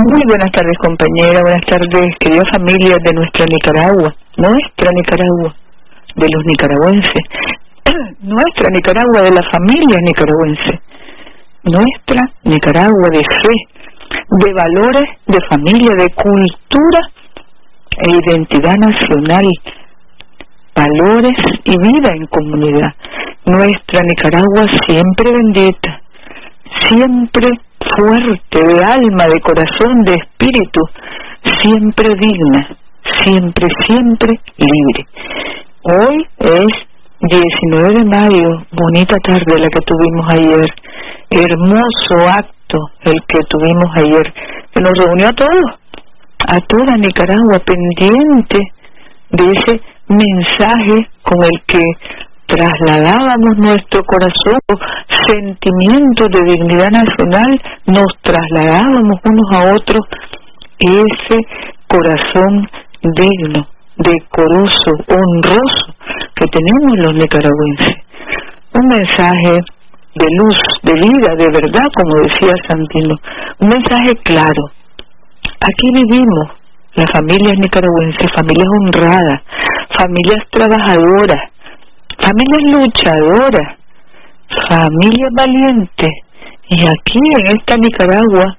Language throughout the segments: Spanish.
Muy buenas tardes compañera, buenas tardes querida familia de nuestra Nicaragua, nuestra Nicaragua, de los nicaragüenses, nuestra Nicaragua de la familia nicaragüense, nuestra Nicaragua de fe, de valores, de familia, de cultura e identidad nacional, valores y vida en comunidad. Nuestra Nicaragua siempre bendita, siempre fuerte, de alma, de corazón, de espíritu, siempre digna, siempre, siempre libre. Hoy es 19 de mayo, bonita tarde la que tuvimos ayer, hermoso acto el que tuvimos ayer, que nos reunió a todos, a toda Nicaragua pendiente de ese mensaje con el que trasladábamos nuestro corazón, sentimiento de dignidad nacional, nos trasladábamos unos a otros ese corazón digno, decoroso, honroso que tenemos los nicaragüenses. Un mensaje de luz, de vida, de verdad, como decía Santino, un mensaje claro. Aquí vivimos las familias nicaragüenses, familias honradas, familias trabajadoras, familias luchadoras, familias valientes. Y aquí en esta Nicaragua,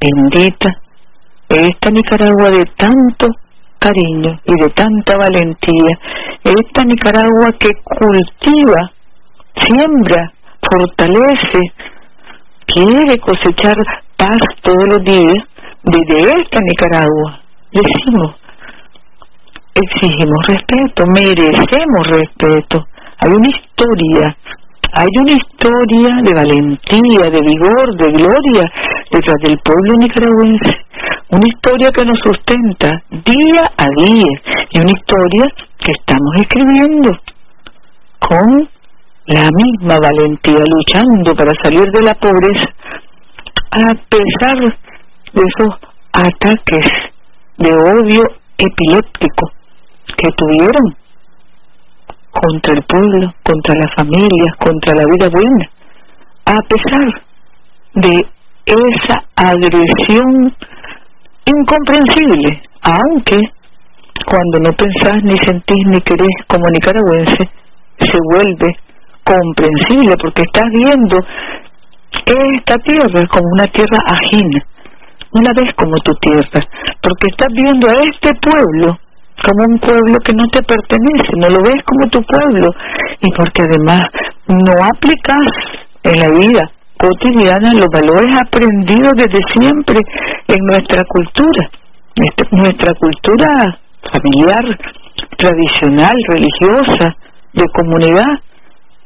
bendita, esta Nicaragua de tanto cariño y de tanta valentía, esta Nicaragua que cultiva, siembra, fortalece, quiere cosechar paz todos los días, desde esta Nicaragua, decimos, exigimos respeto, merecemos respeto. Hay una historia, hay una historia de valentía, de vigor, de gloria detrás del pueblo nicaragüense. Una historia que nos sustenta día a día y una historia que estamos escribiendo con la misma valentía, luchando para salir de la pobreza, a pesar de esos ataques de odio epiléptico que tuvieron contra el pueblo, contra las familias, contra la vida buena, a pesar de esa agresión incomprensible, aunque cuando no pensás ni sentís ni querés como nicaragüense, se vuelve comprensible porque estás viendo esta tierra como una tierra ajena, una vez como tu tierra, porque estás viendo a este pueblo como un pueblo que no te pertenece, no lo ves como tu pueblo y porque además no aplicas en la vida cotidiana los valores aprendidos desde siempre en nuestra cultura, este, nuestra cultura familiar, tradicional, religiosa, de comunidad.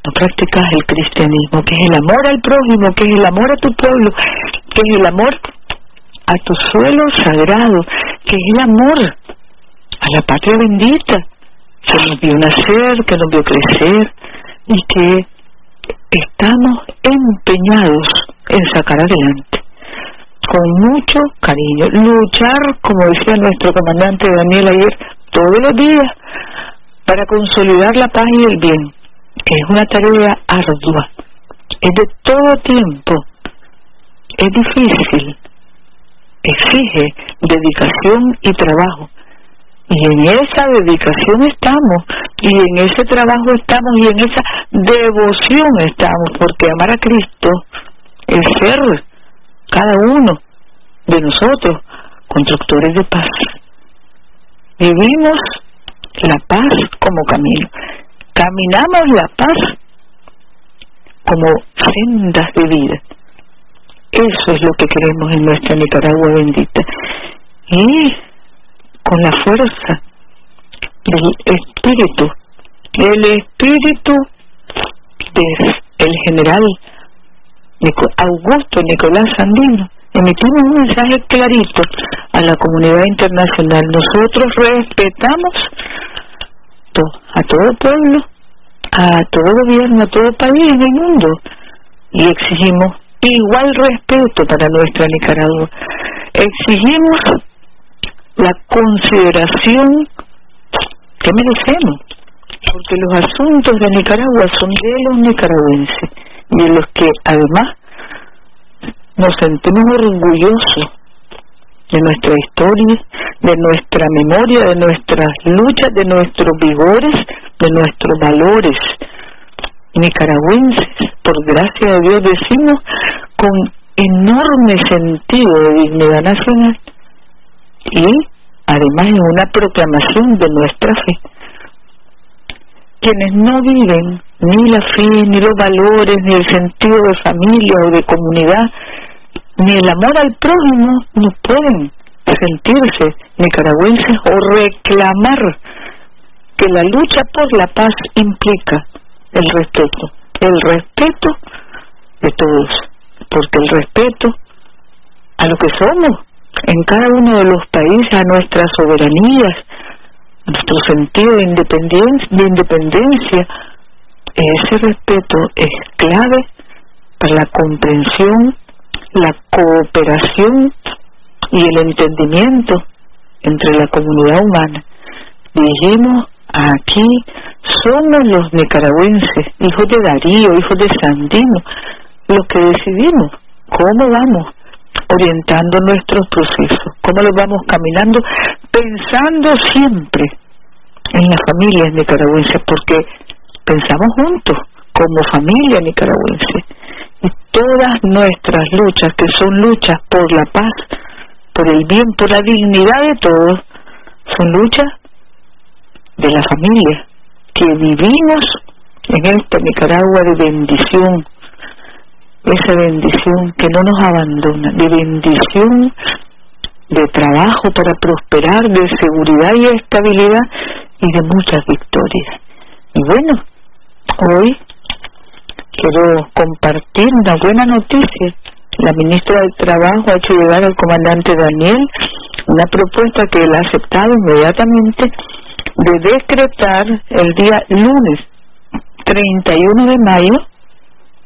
No practicas el cristianismo, que es el amor al prójimo, que es el amor a tu pueblo, que es el amor a tu suelo sagrado, que es el amor a la patria bendita que nos vio nacer, que nos vio crecer y que estamos empeñados en sacar adelante. Con mucho cariño, luchar, como decía nuestro comandante Daniel ayer, todos los días para consolidar la paz y el bien, que es una tarea ardua, es de todo tiempo, es difícil, exige dedicación y trabajo, y en esa dedicación estamos, y en ese trabajo estamos, y en esa devoción estamos, porque amar a Cristo es ser cada uno de nosotros constructores de paz. Vivimos la paz como camino. Caminamos la paz como sendas de vida. Eso es lo que queremos en nuestra Nicaragua bendita. Y con la fuerza del espíritu, el espíritu del general Augusto Nicolás Sandino, emitimos un mensaje clarito a la comunidad internacional. Nosotros respetamos a todo pueblo, a todo gobierno, a todo país en el mundo y exigimos igual respeto para nuestra Nicaragua. Exigimos la consideración que merecemos, porque los asuntos de Nicaragua son de los nicaragüenses y de los que además nos sentimos orgullosos de nuestra historia, de nuestra memoria, de nuestras luchas, de nuestros vigores, de nuestros valores nicaragüenses, por gracia de Dios decimos, con enorme sentido de dignidad nacional y además en una proclamación de nuestra fe. Quienes no viven ni la fe, ni los valores, ni el sentido de familia o de comunidad, ni el amor al prójimo, no pueden sentirse nicaragüenses o reclamar que la lucha por la paz implica el respeto, el respeto de todos, porque el respeto a lo que somos en cada uno de los países, a nuestras soberanías, nuestro sentido de independencia, de independencia, ese respeto es clave para la comprensión, la cooperación y el entendimiento entre la comunidad humana. Dijimos Aquí somos los nicaragüenses, hijos de Darío, hijos de Sandino, los que decidimos cómo vamos orientando nuestros procesos, cómo los vamos caminando, pensando siempre en las familias nicaragüenses, porque pensamos juntos como familia nicaragüense. Y todas nuestras luchas, que son luchas por la paz, por el bien, por la dignidad de todos, son luchas de la familia, que vivimos en esta Nicaragua de bendición, esa bendición que no nos abandona, de bendición, de trabajo para prosperar, de seguridad y estabilidad y de muchas victorias. Y bueno, hoy quiero compartir una buena noticia. La ministra del Trabajo ha hecho llegar al comandante Daniel una propuesta que él ha aceptado inmediatamente de decretar el día lunes 31 de mayo,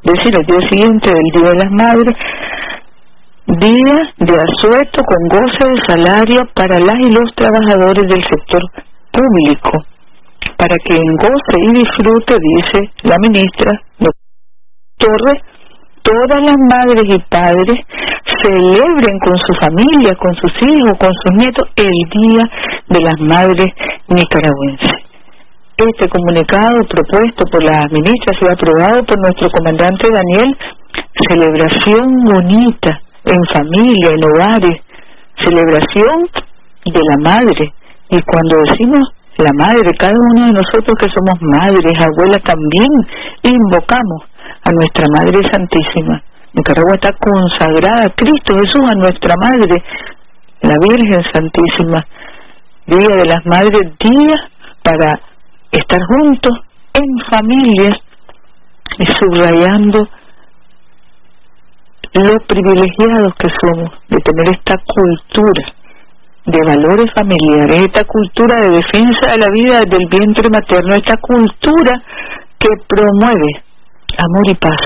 decir, el día siguiente del Día de las Madres, día de asueto con goce de salario para las y los trabajadores del sector público, para que en goce y disfrute, dice la ministra Torres, todas las madres y padres celebren con su familia, con sus hijos, con sus nietos el Día de las Madres Nicaragüenses. Este comunicado propuesto por la ministra fue aprobado por nuestro comandante Daniel, celebración bonita en familia, en hogares, celebración de la madre. Y cuando decimos la madre, cada uno de nosotros que somos madres, abuelas, también invocamos a nuestra Madre Santísima. Nicaragua está consagrada a Cristo Jesús, a nuestra Madre, la Virgen Santísima. Día de las Madres, día para estar juntos en familia y subrayando lo privilegiados que somos de tener esta cultura de valores familiares, esta cultura de defensa de la vida del vientre materno, esta cultura que promueve amor y paz.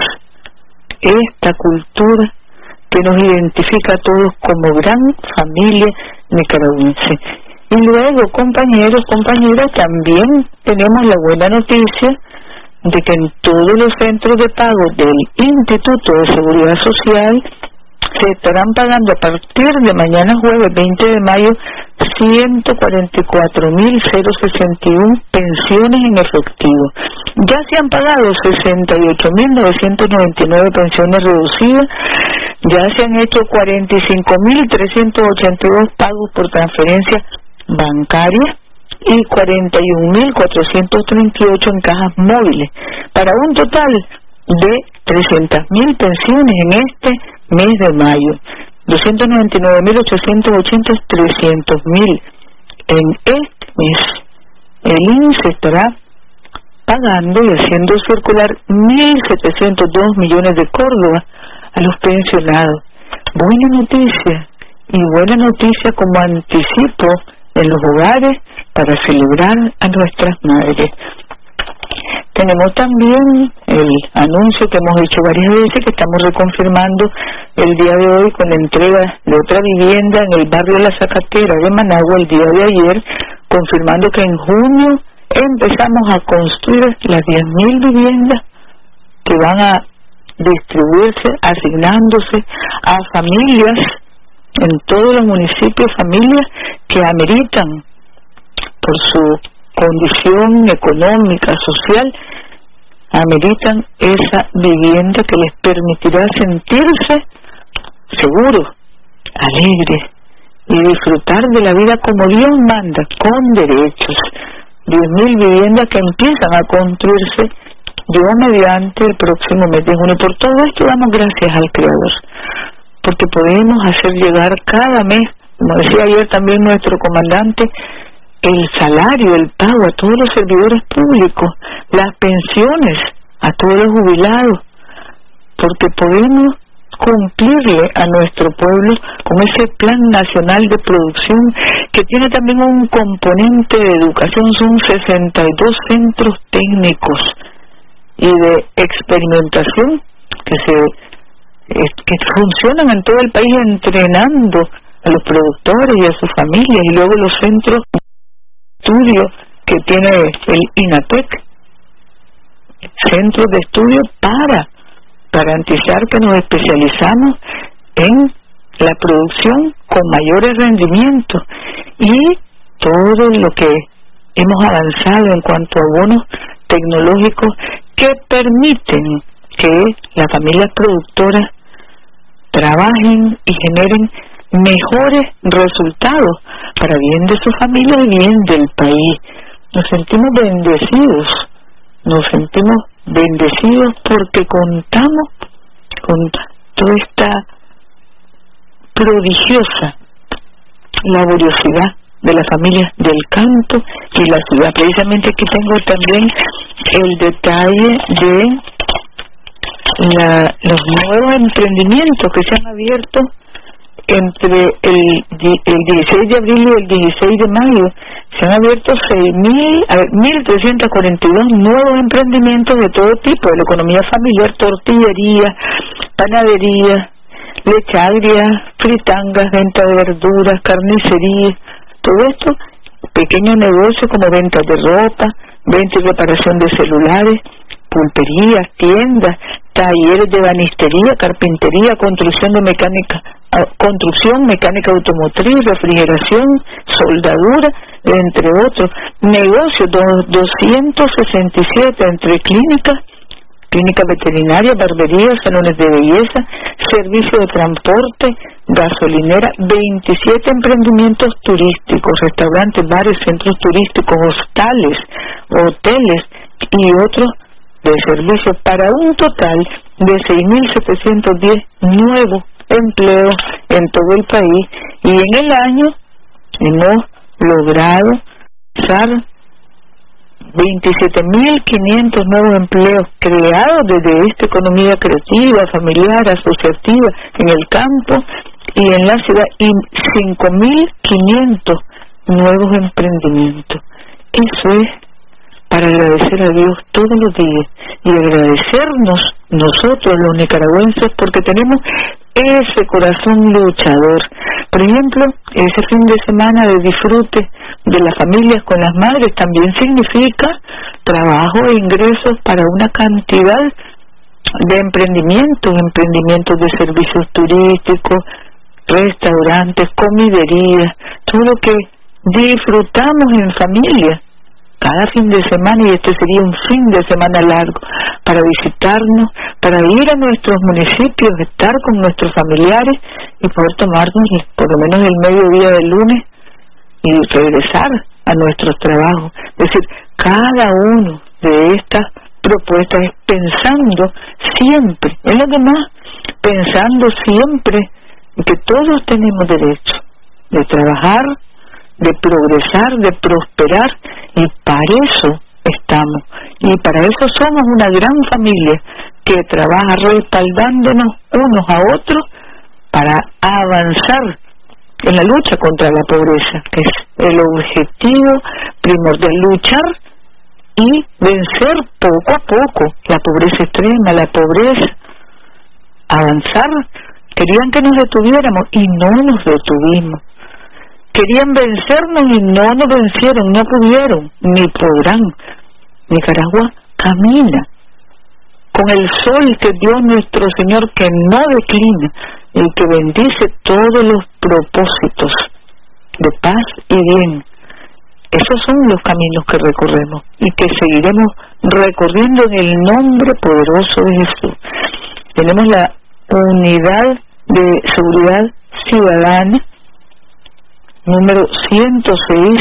Esta cultura que nos identifica a todos como gran familia nicaragüense. Y luego, compañeros, compañeras, también tenemos la buena noticia de que en todos los centros de pago del Instituto de Seguridad Social se estarán pagando a partir de mañana jueves 20 de mayo 144.061 pensiones en efectivo. Ya se han pagado 68.999 pensiones reducidas, ya se han hecho 45.382 pagos por transferencia bancaria y 41.438 en cajas móviles, para un total de 300.000 pensiones en este mes de mayo. 299.880, 300.000 en este mes. El INSE estará pagando y haciendo circular 1.702 millones de Córdoba a los pensionados. buena noticia y buena noticia como anticipo en los hogares para celebrar a nuestras madres. Tenemos también el anuncio que hemos hecho varias veces que estamos reconfirmando el día de hoy con la entrega de otra vivienda en el barrio La Zacatera de Managua el día de ayer, confirmando que en junio empezamos a construir las 10.000 viviendas que van a distribuirse, asignándose a familias en todos los municipios, familias que ameritan por su condición económica, social, ameritan esa vivienda que les permitirá sentirse seguros, alegres y disfrutar de la vida como Dios manda, con derechos. Diez mil viviendas que empiezan a construirse yo mediante el próximo mes de junio. Por todo esto damos gracias al Creador, porque podemos hacer llegar cada mes, como decía ayer también nuestro comandante, el salario, el pago a todos los servidores públicos, las pensiones a todos los jubilados, porque podemos cumplirle a nuestro pueblo con ese plan nacional de producción que tiene también un componente de educación, son 62 centros técnicos y de experimentación que se que funcionan en todo el país entrenando a los productores y a sus familias y luego los centros estudio que tiene el INATEC, centro de estudio para garantizar que nos especializamos en la producción con mayores rendimientos. Y todo lo que hemos avanzado en cuanto a bonos tecnológicos que permiten que las familias productoras trabajen y generen mejores resultados para bien de su familia y bien del país. Nos sentimos bendecidos, nos sentimos bendecidos porque contamos con toda esta prodigiosa laboriosidad de las familias del campo y la ciudad. Precisamente aquí tengo también el detalle de los nuevos emprendimientos que se han abierto entre el, el 16 de abril y el 16 de mayo se han abierto 1.342 nuevos emprendimientos de todo tipo, de la economía familiar, tortillería, panadería, leche agria, fritangas, venta de verduras, carnicería, todo esto, pequeños negocios como venta de ropa, venta y reparación de celulares, pulperías, tiendas, talleres de banistería, carpintería, construcción de mecánica, construcción mecánica automotriz, refrigeración, soldadura, entre otros, negocios 267 entre clínicas, clínica veterinaria, barbería, salones de belleza, servicio de transporte, gasolinera, 27 emprendimientos turísticos, restaurantes, bares, centros turísticos, hostales, hoteles y otros de servicio para un total de 6.710 nuevos empleos en todo el país y en el año hemos logrado usar 27.500 nuevos empleos creados desde esta economía creativa, familiar, asociativa en el campo y en la ciudad y 5.500 nuevos emprendimientos. Eso es para agradecer a Dios todos los días y agradecernos nosotros los nicaragüenses porque tenemos ese corazón luchador. Por ejemplo, ese fin de semana de disfrute de las familias con las madres también significa trabajo e ingresos para una cantidad de emprendimientos, emprendimientos de servicios turísticos, restaurantes, comiderías, todo lo que disfrutamos en familia cada fin de semana y este sería un fin de semana largo para visitarnos, para ir a nuestros municipios, estar con nuestros familiares y poder tomarnos por lo menos el mediodía del lunes y regresar a nuestros trabajos. Es decir, cada uno de estas propuestas es pensando siempre, en lo demás, pensando siempre que todos tenemos derecho de trabajar, de progresar, de prosperar y para eso estamos y para eso somos una gran familia que trabaja respaldándonos unos a otros para avanzar en la lucha contra la pobreza, que es el objetivo primordial, luchar y vencer poco a poco la pobreza extrema, la pobreza, avanzar. Querían que nos detuviéramos y no nos detuvimos. Querían vencernos y no nos vencieron, no pudieron, ni podrán. Nicaragua camina con el sol que dio nuestro Señor que no declina y que bendice todos los propósitos de paz y bien. Esos son los caminos que recorremos y que seguiremos recorriendo en el nombre poderoso de Jesús. Tenemos la unidad de seguridad ciudadana número 106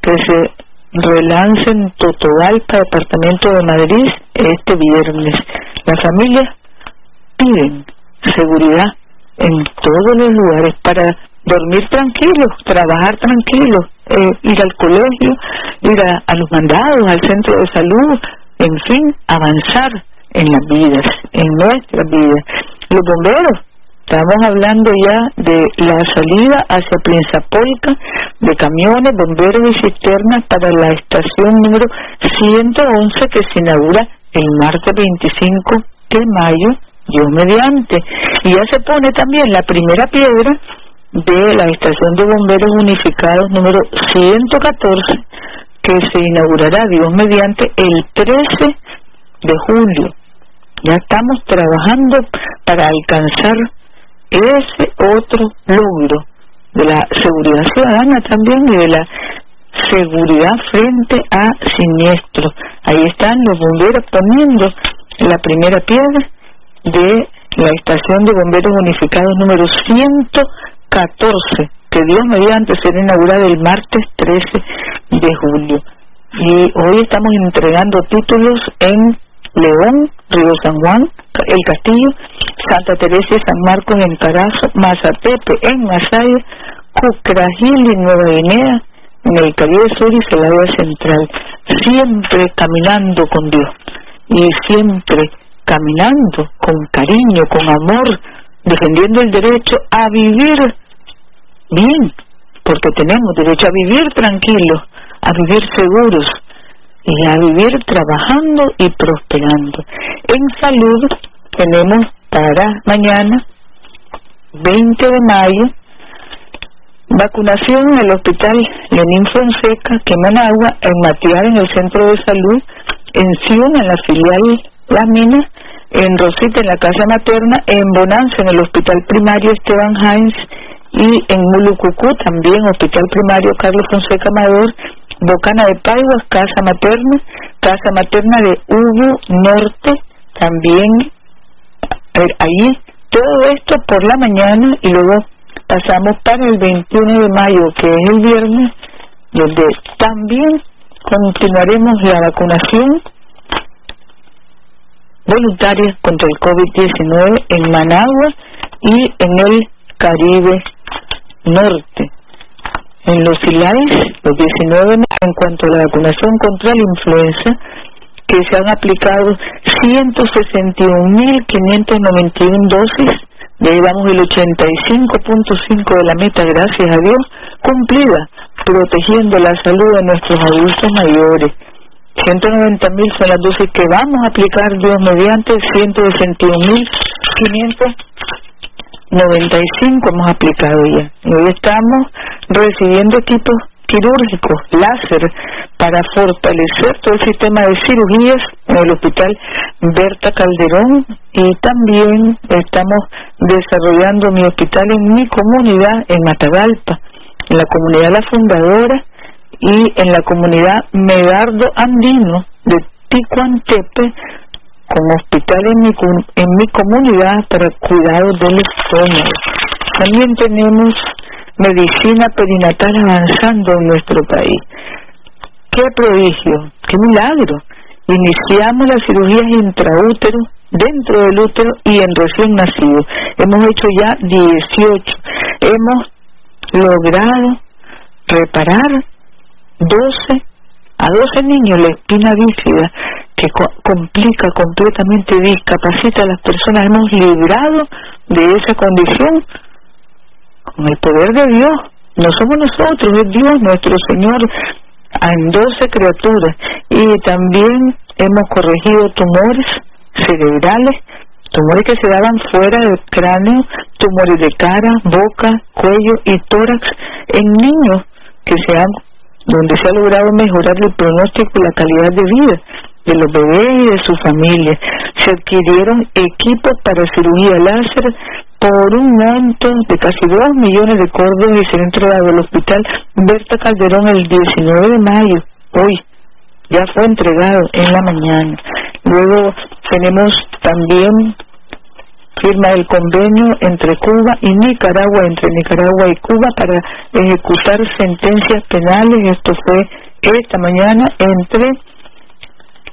que se relance en Totogalpa, departamento de Madrid, este viernes. Las familias piden seguridad en todos los lugares para dormir tranquilos, trabajar tranquilos, eh, ir al colegio, ir a, los mandados, al centro de salud, en fin, avanzar en las vidas, en nuestras vidas. Los bomberos, estamos hablando ya de la salida hacia Polca de camiones, bomberos y cisternas para la estación número 111 que se inaugura el martes 25 de mayo, Dios mediante. Y ya se pone también la primera piedra de la estación de bomberos unificados número 114 que se inaugurará Dios mediante el 13 de julio. Ya estamos trabajando para alcanzar ese otro logro de la seguridad ciudadana también y de la seguridad frente a siniestros. Ahí están los bomberos poniendo la primera piedra de la estación de bomberos unificados número 114, que Dios mediante será inaugurada el martes 13 de julio. Y hoy estamos entregando títulos en León, Río San Juan, El Castillo, Santa Teresa San Marcos en Carazo, Mazatepe en Masaya, Cucragil en Nueva Guinea, en el Caribe Sur y Celaya Central, siempre caminando con Dios y siempre caminando con cariño, con amor, defendiendo el derecho a vivir bien, porque tenemos derecho a vivir tranquilos, a vivir seguros, y a vivir trabajando y prosperando. En salud tenemos para mañana, 20 de mayo, vacunación en el Hospital Lenín Fonseca, que Managua, en Matiar, en el Centro de Salud, en Sion, en la filial La Mina, en Rosita, en la Casa Materna, en Bonanza, en el Hospital Primario Esteban Heinz, y en Mulucucú, también Hospital Primario Carlos Fonseca Amador, Bocana de Paiguas, Casa Materna, Casa Materna de Hugo Norte, también ahí. Todo esto por la mañana y luego pasamos para el 21 de mayo, que es el viernes, donde también continuaremos la vacunación voluntaria contra el COVID-19 en Managua y en el Caribe Norte en los ILAIS, los 19 en cuanto a la vacunación contra la influenza, que se han aplicado 161.591 dosis, ya llevamos el 85.5 de la meta, gracias a Dios, cumplida, protegiendo la salud de nuestros adultos mayores. 190.000 son las dosis que vamos a aplicar, Dios mediante, 161.500 95 hemos aplicado ya. Y hoy estamos recibiendo equipos quirúrgicos, láser, para fortalecer todo el sistema de cirugías en el hospital Berta Calderón y también estamos desarrollando mi hospital en mi comunidad, en Matagalpa, en la comunidad La Fundadora y en la comunidad Medardo Andino de Ticuantepe, con hospital en mi, en mi comunidad para cuidado del estómago. También tenemos medicina perinatal avanzando en nuestro país. ¡Qué prodigio! ¡Qué milagro! Iniciamos las cirugías intraútero, dentro del útero y en recién nacido. Hemos hecho ya 18. Hemos logrado reparar 12 a 12 niños la espina bífida que complica completamente, discapacita a las personas. Hemos librado de esa condición con el poder de Dios. No somos nosotros, es Dios nuestro Señor en 12 criaturas. Y también hemos corregido tumores cerebrales, tumores que se daban fuera del cráneo, tumores de cara, boca, cuello y tórax en niños que se han, donde se ha logrado mejorar el pronóstico y la calidad de vida de los bebés y de su familia. Se adquirieron equipos para cirugía láser por un monto de casi 2 millones de córdobas y se entregado al hospital Berta Calderón el 19 de mayo, hoy. Ya fue entregado en la mañana. Luego tenemos también firma el convenio entre Cuba y Nicaragua, entre Nicaragua y Cuba para ejecutar sentencias penales. Esto fue esta mañana entre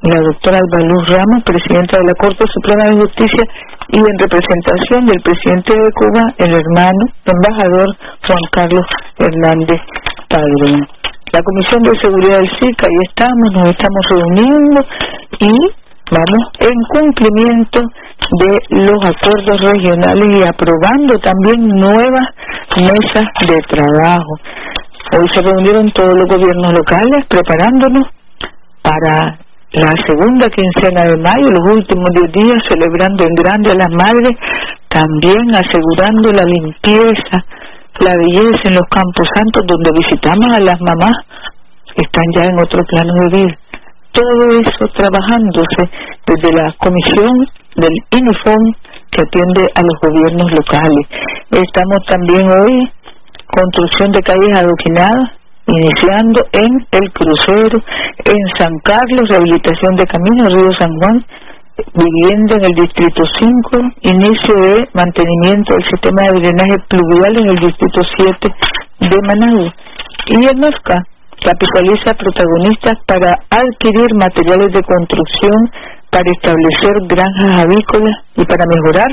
la doctora Alba Luz Ramos, presidenta de la Corte Suprema de Justicia, y en representación del presidente de Cuba, el hermano embajador Juan Carlos Hernández Padrón. La Comisión de Seguridad del SICA, ahí estamos, nos estamos reuniendo y vamos en cumplimiento de los acuerdos regionales y aprobando también nuevas mesas de trabajo. Hoy se reunieron todos los gobiernos locales preparándonos para la segunda quincena de mayo, los últimos 10 días, celebrando en grande a las madres, también asegurando la limpieza, la belleza en los campos santos donde visitamos a las mamás, están ya en otro plano de vida. Todo eso trabajándose desde la comisión del INIFON que atiende a los gobiernos locales. Estamos también hoy construcción de calles adoquinadas iniciando en El Crucero, en San Carlos, rehabilitación de caminos, Río San Juan, viviendo en el Distrito 5, inicio de mantenimiento del sistema de drenaje pluvial en el Distrito 7 de Managua. Y el NOSCA capitaliza protagonistas para adquirir materiales de construcción para establecer granjas avícolas y para mejorar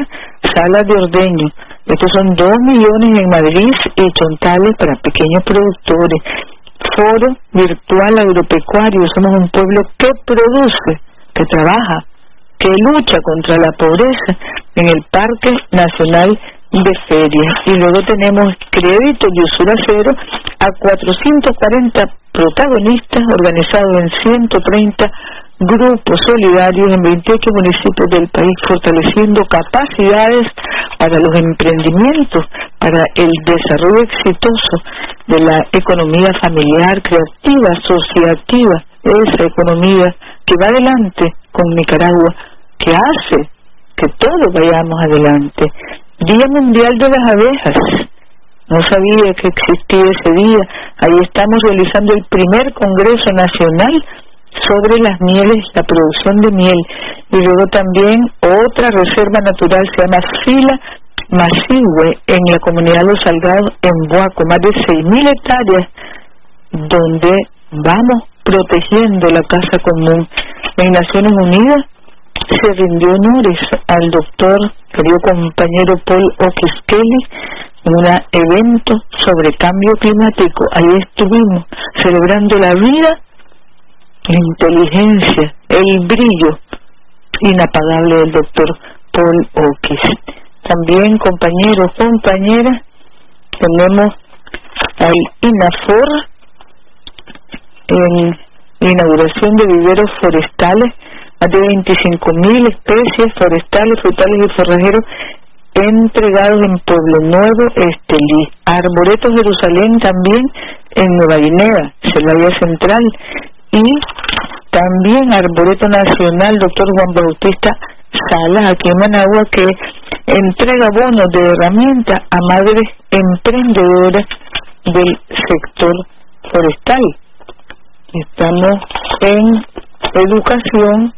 salas de ordeño. Estos son dos millones en Madrid y Chontales para pequeños productores. Foro virtual agropecuario. Somos un pueblo que produce, que trabaja, que lucha contra la pobreza en el Parque Nacional de Ferias. Y luego tenemos crédito de usura cero a 440 protagonistas organizados en 130 grupos solidarios en 28 municipios del país, fortaleciendo capacidades para los emprendimientos, para el desarrollo exitoso de la economía familiar, creativa, asociativa, esa economía que va adelante con Nicaragua, que hace que todos vayamos adelante. Día Mundial de las Abejas. No sabía que existía ese día. Ahí estamos realizando el primer Congreso Nacional sobre las mieles, la producción de miel. Y luego también otra reserva natural se llama Fila Masihue en la comunidad Los Salgados, en Boaco, más de 6.000 hectáreas, donde vamos protegiendo la casa común. En Naciones Unidas se rindió honores al doctor, querido compañero Paul O'Keskeli, en un evento sobre cambio climático. Ahí estuvimos celebrando la vida la inteligencia, el brillo inapagable del doctor Paul Oakes. También, compañeros, compañeras, tenemos al INAFOR en inauguración de viveros forestales, más de 25.000 especies forestales, frutales y forrajeros entregados en Pueblo Nuevo, Estelí. Arboreto Jerusalén también en Nueva Guinea, Celaya Central, y también Arboreto Nacional, doctor Juan Bautista Salas, aquí en Managua, que entrega bonos de herramientas a madres emprendedoras del sector forestal. Estamos en educación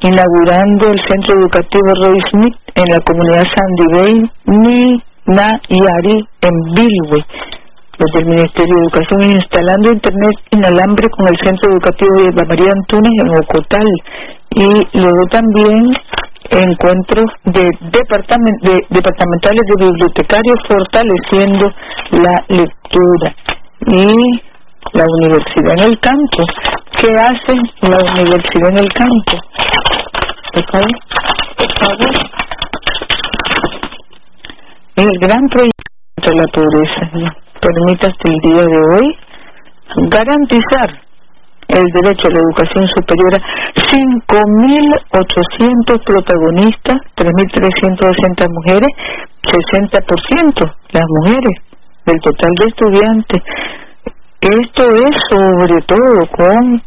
inaugurando el centro educativo Roy Smith en la comunidad Sandy Bay, Ni, Na y Ari en Bilwe desde el Ministerio de Educación instalando Internet inalámbrico con el Centro Educativo de María Antunes en Ocotal. Y luego también encuentros de, de departamentales de bibliotecarios fortaleciendo la lectura. Y la universidad en el campo. ¿Qué hace la universidad en el campo? El gran proyecto contra la pobreza permite hasta el día de hoy garantizar el derecho a la educación superior a 5.800 protagonistas, 3.360 mujeres, 60% las mujeres del total de estudiantes. Esto es sobre todo con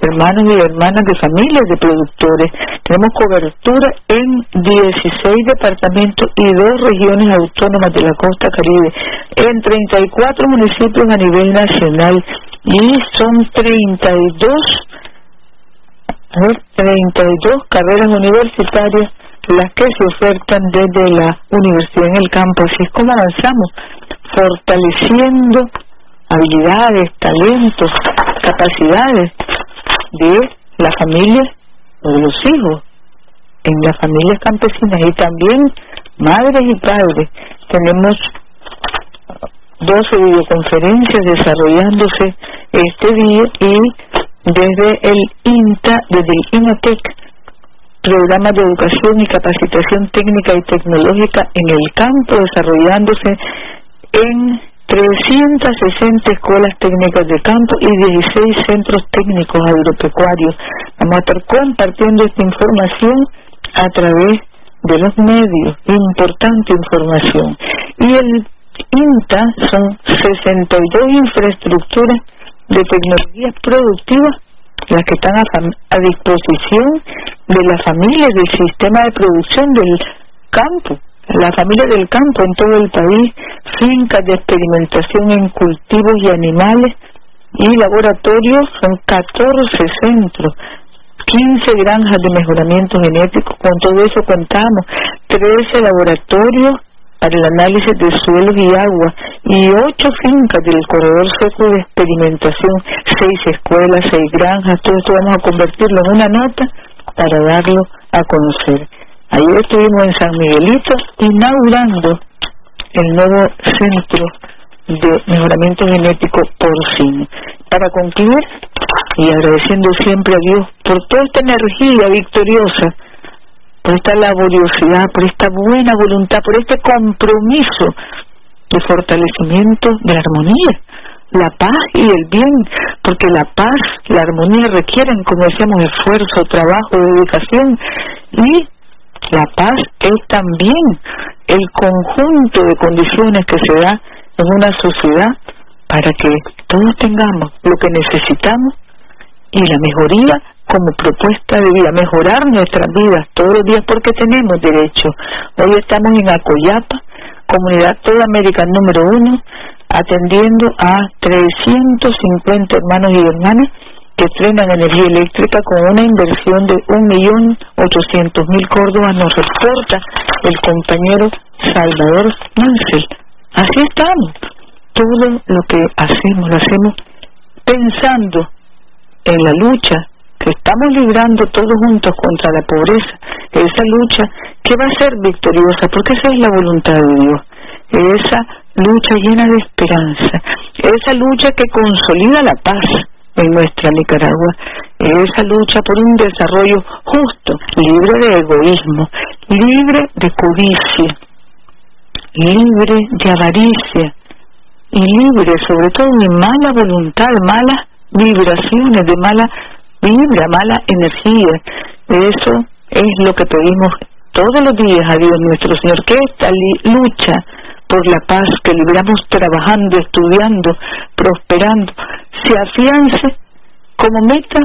hermanos y hermanas de familias de productores. Tenemos cobertura en 16 departamentos y dos regiones autónomas de la costa caribe, en 34 municipios a nivel nacional y son 32 a ver, 32 carreras universitarias las que se ofertan desde la universidad en el campo. Así es como avanzamos, fortaleciendo habilidades, talentos, capacidades de la familia o de los hijos en las familias campesinas y también madres y padres. Tenemos 12 videoconferencias desarrollándose este día y desde el INTA, desde el INATEC, programa de educación y capacitación técnica y tecnológica en el campo desarrollándose en 360 escuelas técnicas de campo y 16 centros técnicos agropecuarios. Vamos a estar compartiendo esta información a través de los medios, importante información. Y el INTA son 62 infraestructuras de tecnologías productivas las que están a, a disposición de las familias del sistema de producción del campo la familia del campo en todo el país, fincas de experimentación en cultivos y animales y laboratorios, son 14 centros, 15 granjas de mejoramiento genético, con todo eso contamos, 13 laboratorios para el análisis de suelos y agua y 8 fincas del corredor seco de experimentación, 6 escuelas, 6 granjas, todo esto vamos a convertirlo en una nota para darlo a conocer. Ayer estuvimos en San Miguelito inaugurando el nuevo centro de mejoramiento genético porcino. Para concluir, y agradeciendo siempre a Dios por toda esta energía victoriosa, por esta laboriosidad, por esta buena voluntad, por este compromiso de fortalecimiento de la armonía, la paz y el bien, porque la paz, la armonía requieren, como decíamos, esfuerzo, trabajo, dedicación y la paz es también el conjunto de condiciones que se da en una sociedad para que todos tengamos lo que necesitamos y la mejoría como propuesta de vida, mejorar nuestras vidas todos los días porque tenemos derecho. Hoy estamos en Acoyapa, comunidad toda América número uno, atendiendo a 350 hermanos y hermanas que estrenan energía eléctrica con una inversión de 1.800.000 córdobas, nos reporta el compañero Salvador Mansell. Así estamos. Todo lo que hacemos, lo hacemos pensando en la lucha que estamos librando todos juntos contra la pobreza, esa lucha que va a ser victoriosa, porque esa es la voluntad de Dios, esa lucha llena de esperanza, esa lucha que consolida la paz, en nuestra Nicaragua esa lucha por un desarrollo justo, libre de egoísmo, libre de codicia, libre de avaricia y libre sobre todo de mala voluntad, malas vibraciones, de mala vibra, mala energía. Eso es lo que pedimos todos los días a Dios nuestro Señor, que esta lucha por la paz que libramos trabajando, estudiando, prosperando, se afiance como meta,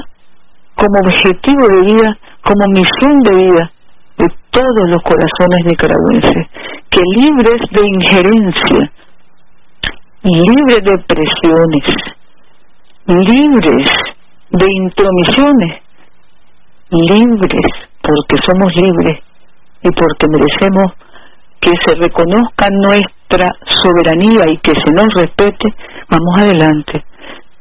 como objetivo de vida, como misión de vida de todos los corazones nicaragüenses, que libres de injerencia, libres de presiones, libres de intromisiones, libres porque somos libres y porque merecemos que se reconozca nuestra soberanía y que se nos respete, vamos adelante.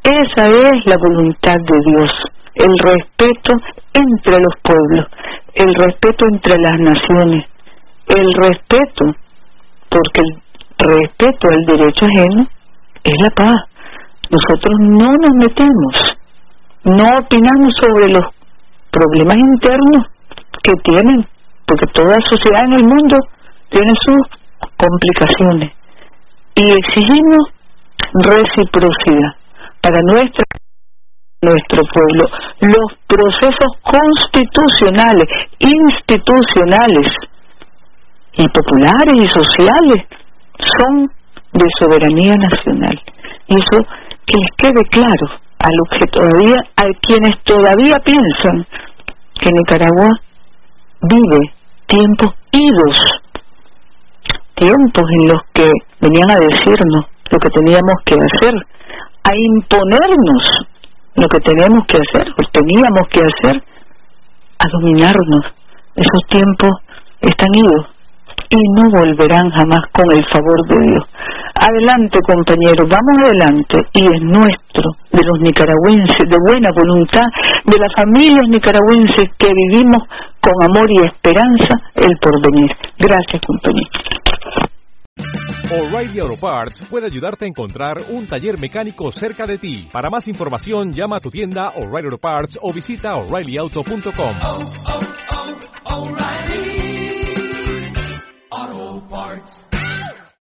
Esa es la voluntad de Dios, el respeto entre los pueblos, el respeto entre las naciones, el respeto, porque el respeto al derecho ajeno es la paz. Nosotros no nos metemos no opinamos sobre los problemas internos que tienen, porque toda sociedad en el mundo tiene sus complicaciones. Y exigimos reciprocidad para nuestra nuestro pueblo. Los procesos constitucionales, institucionales y populares y sociales son de soberanía nacional. Y eso que les quede claro a los que todavía, a quienes todavía piensan que Nicaragua vive tiempos idos, tiempos en los que venían a decirnos lo que teníamos que hacer, a imponernos lo que tenemos que hacer, o teníamos que hacer, a dominarnos. Esos tiempos están idos y no volverán jamás con el favor de Dios. Adelante, compañeros, vamos adelante. Y es nuestro, de los nicaragüenses, de buena voluntad, de las familias nicaragüenses que vivimos con amor y esperanza el porvenir. Gracias, compañeros. O'Reilly Auto Parts puede ayudarte a encontrar un taller mecánico cerca de ti. Para más información, llama a tu tienda O'Reilly Auto Parts o visita oreillyauto.com. Auto Parts.